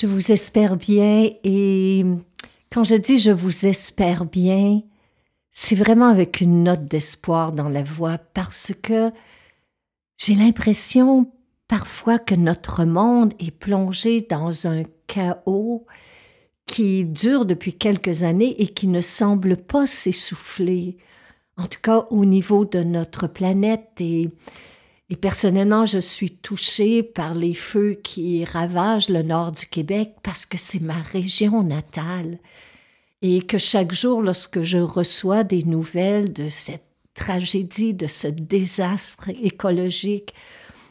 Je vous espère bien et quand je dis je vous espère bien, c'est vraiment avec une note d'espoir dans la voix parce que j'ai l'impression parfois que notre monde est plongé dans un chaos qui dure depuis quelques années et qui ne semble pas s'essouffler, en tout cas au niveau de notre planète et et personnellement, je suis touchée par les feux qui ravagent le nord du Québec parce que c'est ma région natale. Et que chaque jour, lorsque je reçois des nouvelles de cette tragédie, de ce désastre écologique,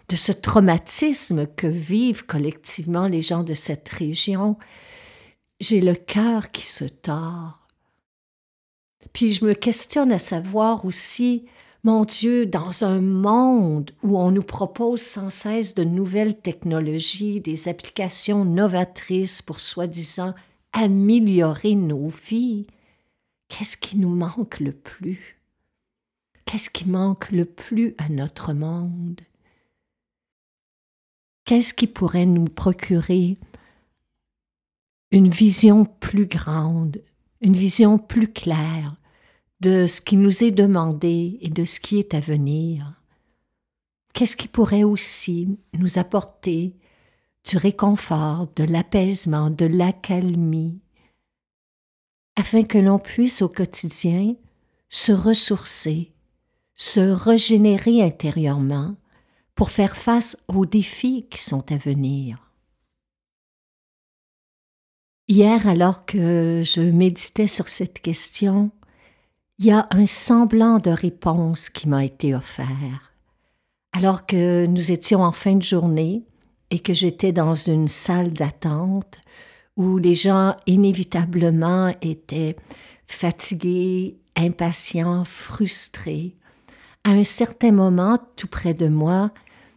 de ce traumatisme que vivent collectivement les gens de cette région, j'ai le cœur qui se tord. Puis je me questionne à savoir aussi mon Dieu, dans un monde où on nous propose sans cesse de nouvelles technologies, des applications novatrices pour soi-disant améliorer nos vies, qu'est-ce qui nous manque le plus? Qu'est-ce qui manque le plus à notre monde? Qu'est-ce qui pourrait nous procurer une vision plus grande, une vision plus claire, de ce qui nous est demandé et de ce qui est à venir. Qu'est-ce qui pourrait aussi nous apporter du réconfort, de l'apaisement, de l'accalmie, afin que l'on puisse au quotidien se ressourcer, se régénérer intérieurement pour faire face aux défis qui sont à venir? Hier, alors que je méditais sur cette question, il y a un semblant de réponse qui m'a été offert. Alors que nous étions en fin de journée et que j'étais dans une salle d'attente où les gens inévitablement étaient fatigués, impatients, frustrés, à un certain moment, tout près de moi,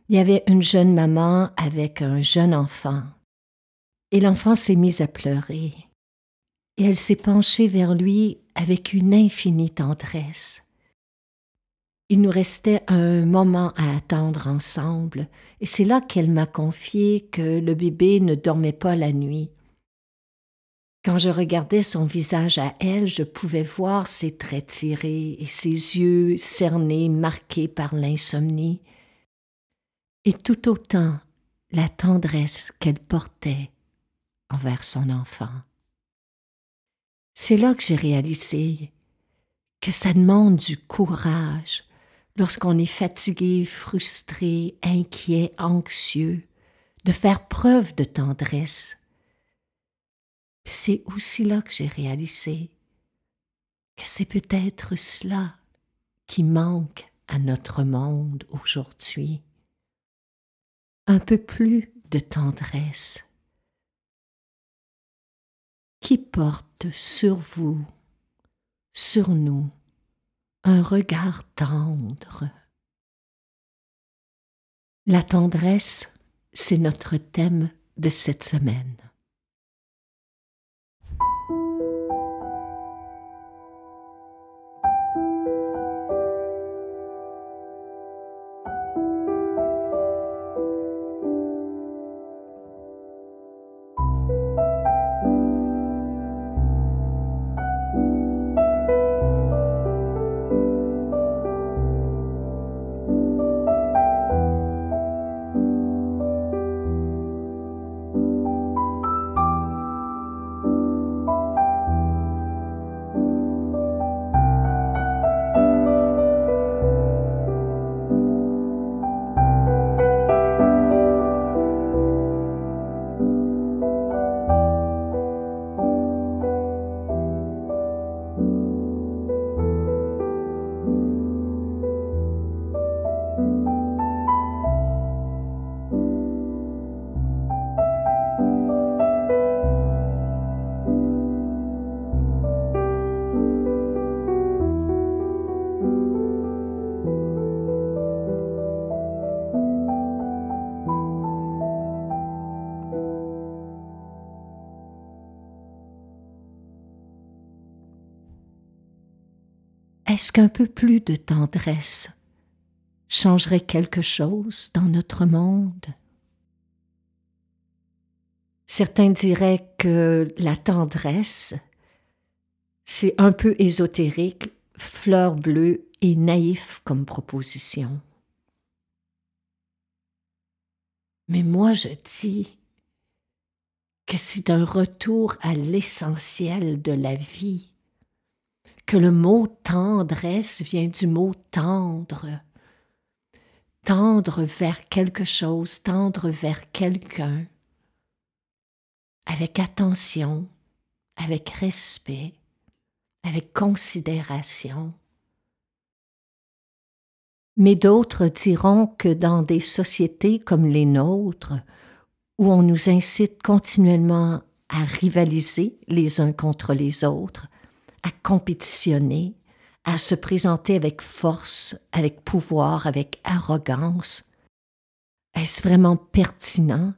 il y avait une jeune maman avec un jeune enfant. Et l'enfant s'est mis à pleurer. Et elle s'est penchée vers lui avec une infinie tendresse. Il nous restait un moment à attendre ensemble, et c'est là qu'elle m'a confié que le bébé ne dormait pas la nuit. Quand je regardais son visage à elle, je pouvais voir ses traits tirés et ses yeux cernés, marqués par l'insomnie, et tout autant la tendresse qu'elle portait envers son enfant. C'est là que j'ai réalisé que ça demande du courage lorsqu'on est fatigué, frustré, inquiet, anxieux, de faire preuve de tendresse. C'est aussi là que j'ai réalisé que c'est peut-être cela qui manque à notre monde aujourd'hui. Un peu plus de tendresse qui porte sur vous, sur nous, un regard tendre. La tendresse, c'est notre thème de cette semaine. Est-ce qu'un peu plus de tendresse changerait quelque chose dans notre monde Certains diraient que la tendresse, c'est un peu ésotérique, fleur bleue et naïf comme proposition. Mais moi je dis que c'est un retour à l'essentiel de la vie, que le mot tendresse vient du mot tendre, tendre vers quelque chose, tendre vers quelqu'un, avec attention, avec respect, avec considération. Mais d'autres diront que dans des sociétés comme les nôtres, où on nous incite continuellement à rivaliser les uns contre les autres, à compétitionner, à se présenter avec force, avec pouvoir, avec arrogance, est-ce vraiment pertinent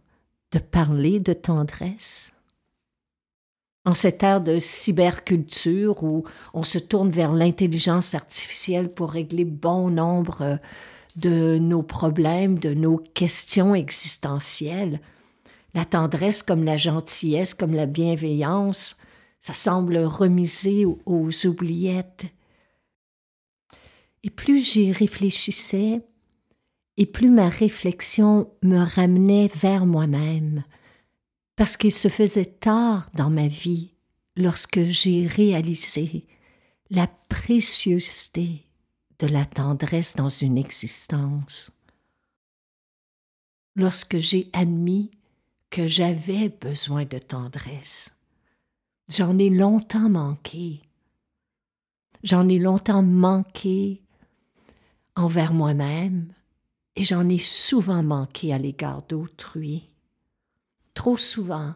de parler de tendresse? En cette ère de cyberculture où on se tourne vers l'intelligence artificielle pour régler bon nombre de nos problèmes, de nos questions existentielles, la tendresse comme la gentillesse, comme la bienveillance, ça semble remisé aux oubliettes. Et plus j'y réfléchissais, et plus ma réflexion me ramenait vers moi-même, parce qu'il se faisait tard dans ma vie lorsque j'ai réalisé la préciosité de la tendresse dans une existence. Lorsque j'ai admis que j'avais besoin de tendresse. J'en ai longtemps manqué. J'en ai longtemps manqué envers moi-même et j'en ai souvent manqué à l'égard d'autrui trop souvent.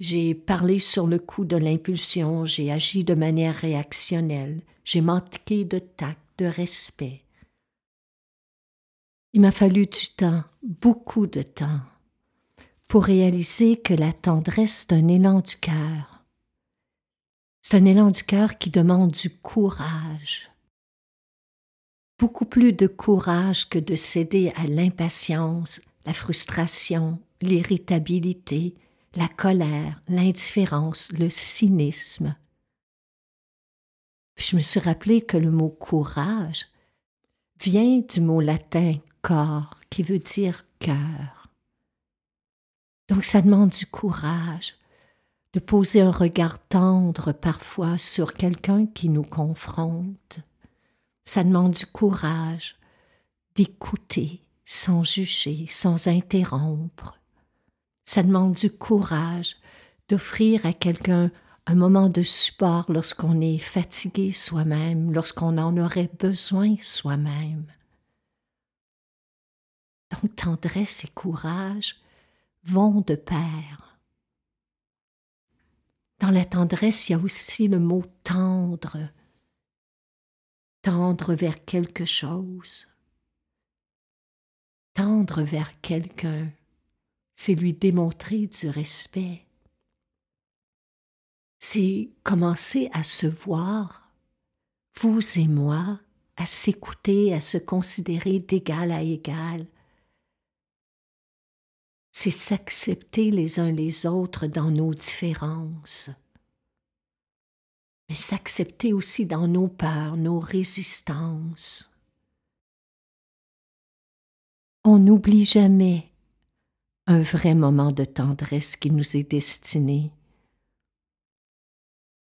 J'ai parlé sur le coup de l'impulsion, j'ai agi de manière réactionnelle, j'ai manqué de tact, de respect. Il m'a fallu du temps, beaucoup de temps, pour réaliser que la tendresse est un élan du cœur. C'est un élan du cœur qui demande du courage. Beaucoup plus de courage que de céder à l'impatience, la frustration, l'irritabilité, la colère, l'indifférence, le cynisme. je me suis rappelé que le mot courage vient du mot latin corps, qui veut dire cœur. Donc ça demande du courage de poser un regard tendre parfois sur quelqu'un qui nous confronte. Ça demande du courage d'écouter sans juger, sans interrompre, ça demande du courage d'offrir à quelqu'un un moment de support lorsqu'on est fatigué soi-même, lorsqu'on en aurait besoin soi-même. Donc tendresse et courage vont de pair. Dans la tendresse, il y a aussi le mot tendre, tendre vers quelque chose, tendre vers quelqu'un c'est lui démontrer du respect. C'est commencer à se voir, vous et moi, à s'écouter, à se considérer d'égal à égal. C'est s'accepter les uns les autres dans nos différences, mais s'accepter aussi dans nos peurs, nos résistances. On n'oublie jamais un vrai moment de tendresse qui nous est destiné,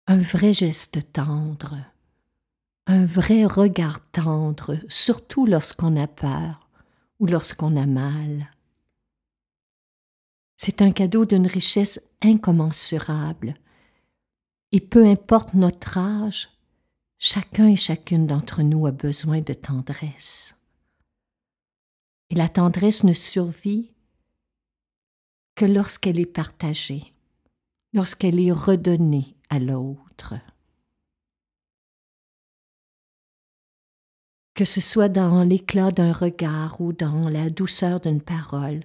un vrai geste tendre, un vrai regard tendre, surtout lorsqu'on a peur ou lorsqu'on a mal. C'est un cadeau d'une richesse incommensurable, et peu importe notre âge, chacun et chacune d'entre nous a besoin de tendresse. Et la tendresse ne survit que lorsqu'elle est partagée, lorsqu'elle est redonnée à l'autre. Que ce soit dans l'éclat d'un regard ou dans la douceur d'une parole,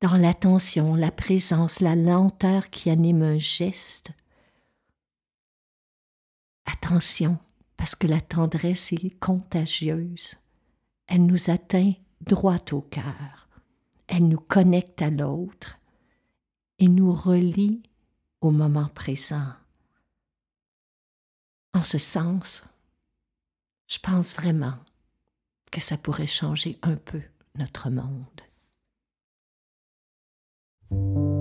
dans l'attention, la présence, la lenteur qui anime un geste. Attention, parce que la tendresse est contagieuse. Elle nous atteint droit au cœur. Elle nous connecte à l'autre et nous relie au moment présent. En ce sens, je pense vraiment que ça pourrait changer un peu notre monde. you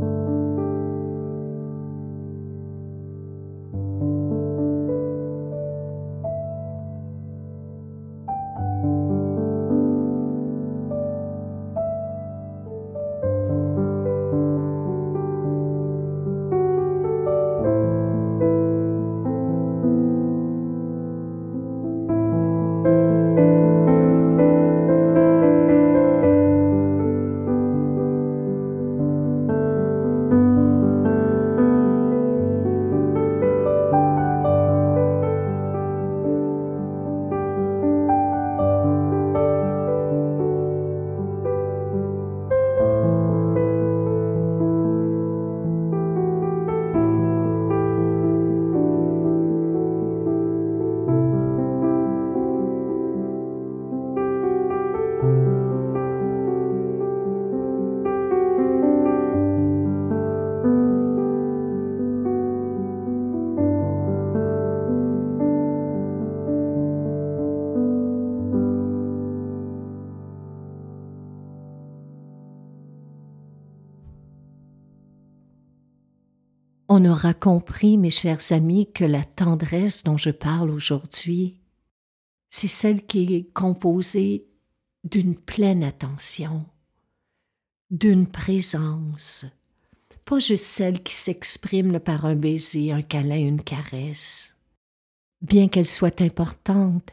On aura compris, mes chers amis, que la tendresse dont je parle aujourd'hui, c'est celle qui est composée d'une pleine attention, d'une présence, pas juste celle qui s'exprime par un baiser, un câlin, une caresse, bien qu'elle soit importante,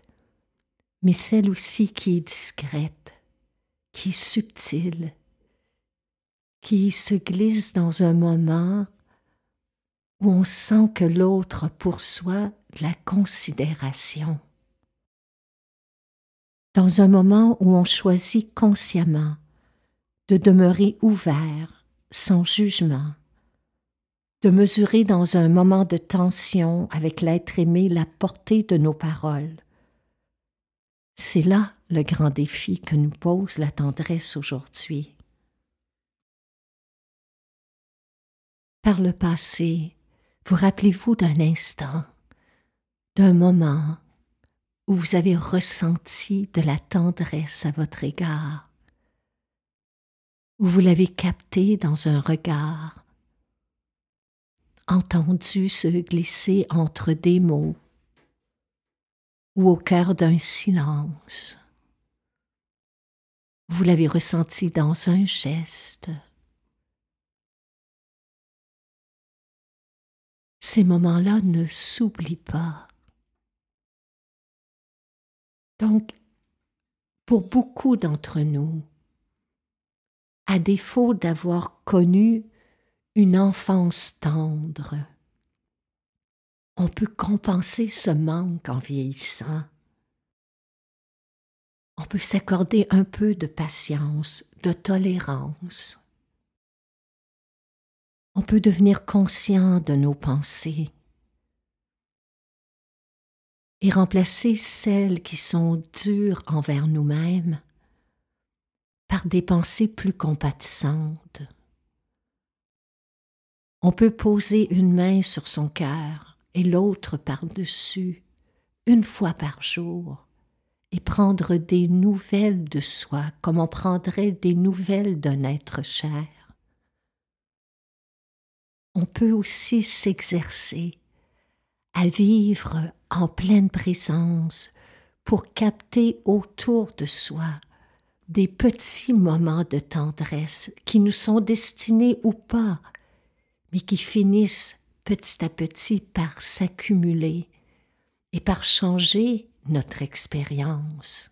mais celle aussi qui est discrète, qui est subtile, qui se glisse dans un moment où on sent que l'autre pourçoit la considération. Dans un moment où on choisit consciemment de demeurer ouvert, sans jugement, de mesurer dans un moment de tension avec l'être aimé la portée de nos paroles. C'est là le grand défi que nous pose la tendresse aujourd'hui. Par le passé, vous rappelez-vous d'un instant, d'un moment où vous avez ressenti de la tendresse à votre égard, où vous l'avez capté dans un regard, entendu se glisser entre des mots? Ou au cœur d'un silence? Vous l'avez ressenti dans un geste, ces moments-là ne s'oublient pas. Donc, pour beaucoup d'entre nous, à défaut d'avoir connu une enfance tendre, on peut compenser ce manque en vieillissant. On peut s'accorder un peu de patience, de tolérance on peut devenir conscient de nos pensées et remplacer celles qui sont dures envers nous-mêmes par des pensées plus compatissantes. On peut poser une main sur son cœur et l'autre par-dessus, une fois par jour, et prendre des nouvelles de soi comme on prendrait des nouvelles d'un être cher on peut aussi s'exercer à vivre en pleine présence pour capter autour de soi des petits moments de tendresse qui nous sont destinés ou pas, mais qui finissent petit à petit par s'accumuler et par changer notre expérience.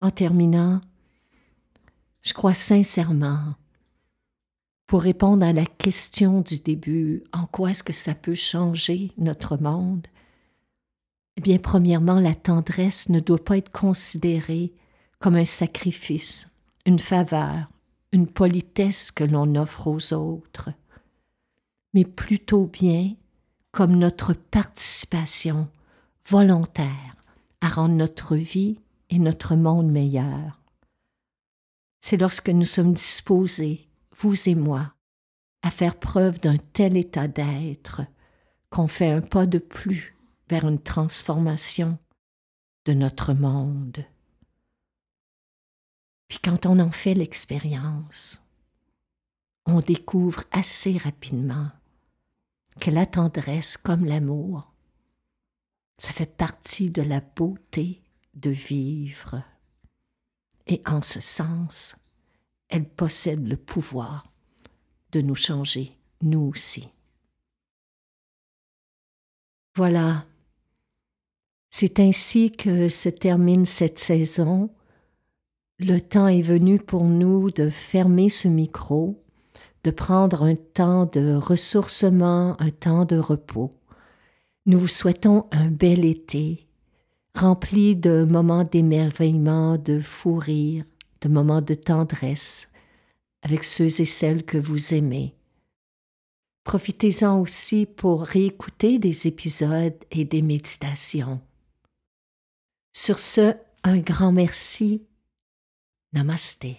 En terminant, je crois sincèrement pour répondre à la question du début, en quoi est-ce que ça peut changer notre monde? Eh bien, premièrement, la tendresse ne doit pas être considérée comme un sacrifice, une faveur, une politesse que l'on offre aux autres, mais plutôt bien comme notre participation volontaire à rendre notre vie et notre monde meilleur. C'est lorsque nous sommes disposés, vous et moi, à faire preuve d'un tel état d'être qu'on fait un pas de plus vers une transformation de notre monde. Puis quand on en fait l'expérience, on découvre assez rapidement que la tendresse comme l'amour, ça fait partie de la beauté de vivre. Et en ce sens, elle possède le pouvoir de nous changer, nous aussi. Voilà, c'est ainsi que se termine cette saison. Le temps est venu pour nous de fermer ce micro, de prendre un temps de ressourcement, un temps de repos. Nous vous souhaitons un bel été, rempli de moments d'émerveillement, de fou rire, de moments de tendresse avec ceux et celles que vous aimez. Profitez-en aussi pour réécouter des épisodes et des méditations. Sur ce, un grand merci. Namasté.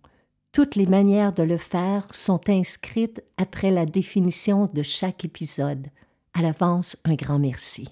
toutes les manières de le faire sont inscrites après la définition de chaque épisode. À l'avance, un grand merci.